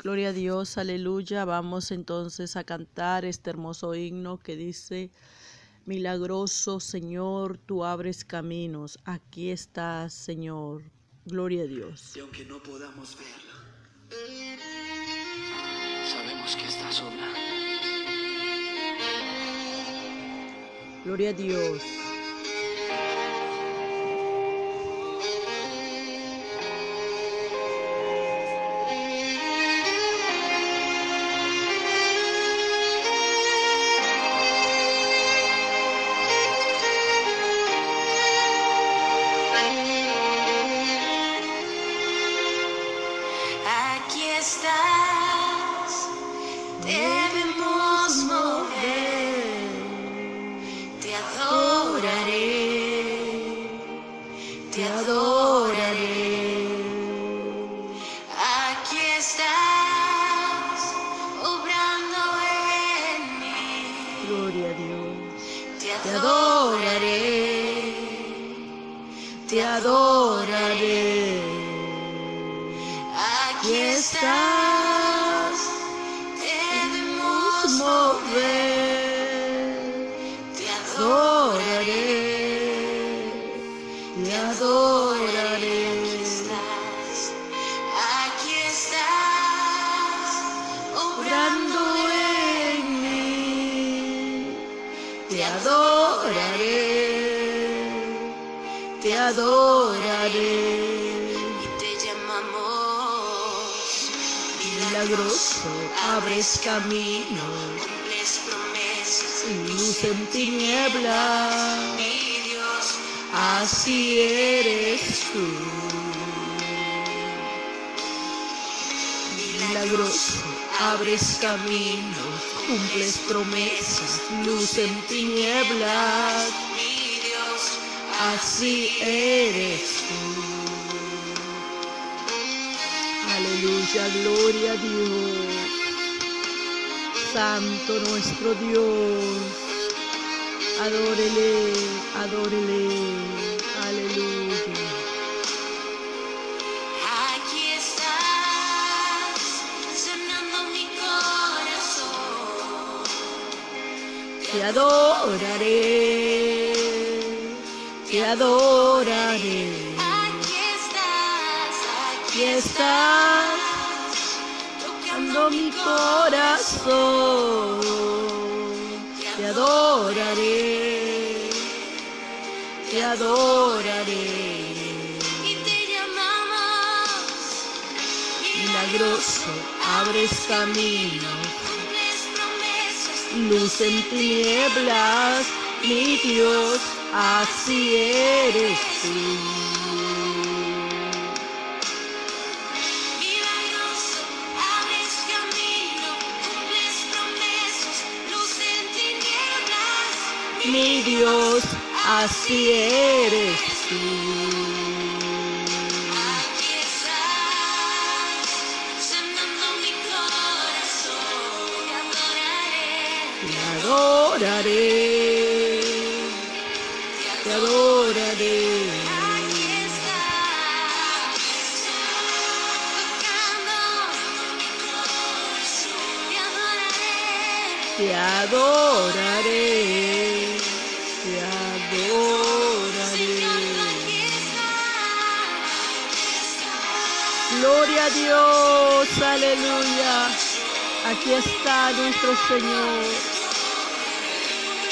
Gloria a Dios, aleluya. Vamos entonces a cantar este hermoso himno que dice, Milagroso Señor, tú abres caminos. Aquí estás, Señor. Gloria a Dios. Y aunque no podamos verlo, sabemos que estás obrando. Gloria a Dios. Estás, debemos mover, te adoraré, te adoraré. Aquí estás, obrando en mí, Gloria a Dios. te adoraré, te adoraré. Adoraré, te adoraré. Y te llamamos Milagroso, abres camino, cumples promesas, luz en tinieblas. mi Dios, Así eres tú. Milagroso, abres caminos, cumples promesas, luz en tinieblas. Así eres tú. Aleluya, gloria a Dios. Santo nuestro Dios. Adórele, adórele. Te adoraré, te adoraré. Aquí estás, Aquí estás, tocando mi corazón. Te adoraré, te adoraré. y te llamamos. Milagroso, abres camino, cumples promesas, luz en tinieblas, mi Dios, así eres tú. milagroso, abres camino, cumples promesas, luz en tinieblas. Mi Dios, así eres tú. Te adoraré, Te adoraré, te adoraré. Te adoraré, Te adoraré, Gloria a Dios, aleluya. Aquí está nuestro Señor,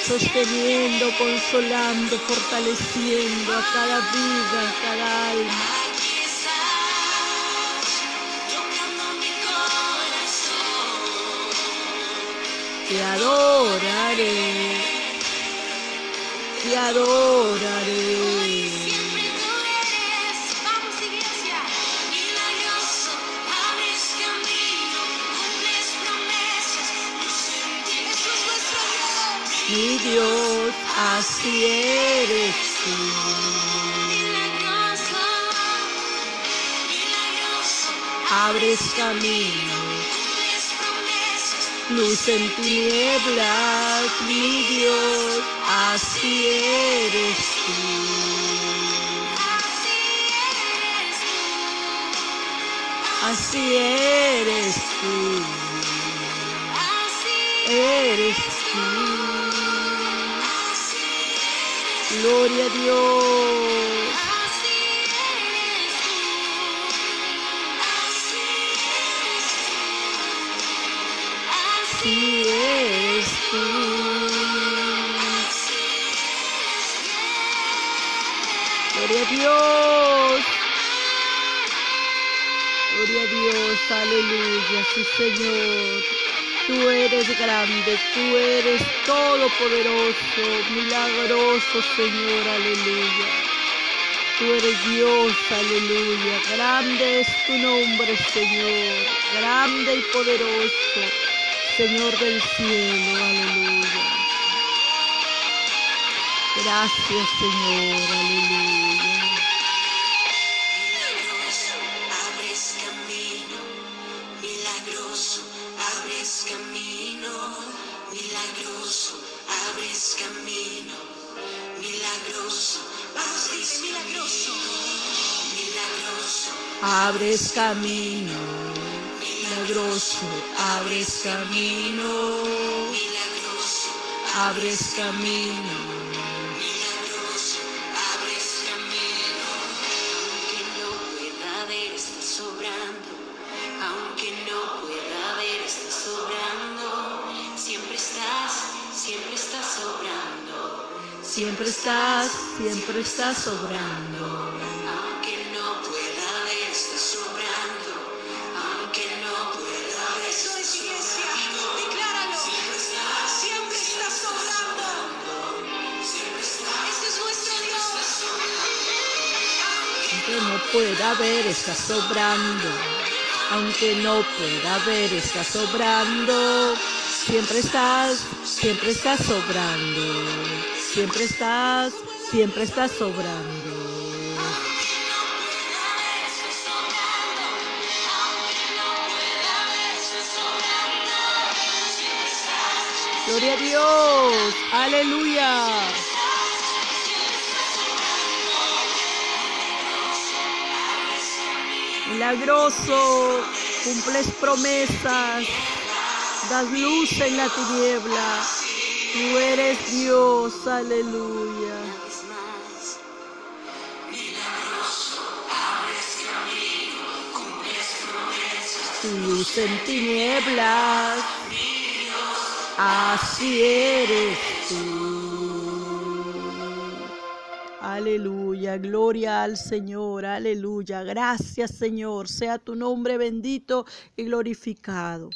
sosteniendo, consolando, fortaleciendo a cada vida, a cada alma. Te adoraré, te adoraré. Mi Dios, así eres tú. Abres camino, cumples promesas, luz en tinieblas, mi Dios, así eres tú. así eres tú. Así eres tú. Gloria a Dios. Así eres tú, así eres tú, Gloria a Dios. Gloria a Dios. Aleluya. Sí, Señor. Tú eres grande, tú eres todopoderoso, milagroso, Señor, aleluya. Tú eres Dios, aleluya. Grande es tu nombre, Señor. Grande y poderoso, Señor del cielo, aleluya. Gracias, Señor, aleluya. Abres camino, milagroso, abres camino, milagroso, vamos dice milagroso, milagroso, Abres camino, milagroso, abres camino, milagroso, abres camino. Siempre estás, siempre estás sobrando. Aunque no pueda ver, está sobrando. Aunque no pueda ver, eso es iglesia. Decláralo. Siempre está sobrando. Este es nuestro Dios. Aunque no pueda ver, está sobrando. Aunque no pueda ver, está sobrando. Siempre estás, siempre estás sobrando. Siempre estás, siempre estás sobrando. Gloria a Dios, aleluya. Milagroso, cumples promesas, das luz en la tiniebla. Tú eres Dios, aleluya. Luz en tinieblas, así eres tú. Aleluya, gloria al Señor, aleluya. Gracias Señor, sea tu nombre bendito y glorificado.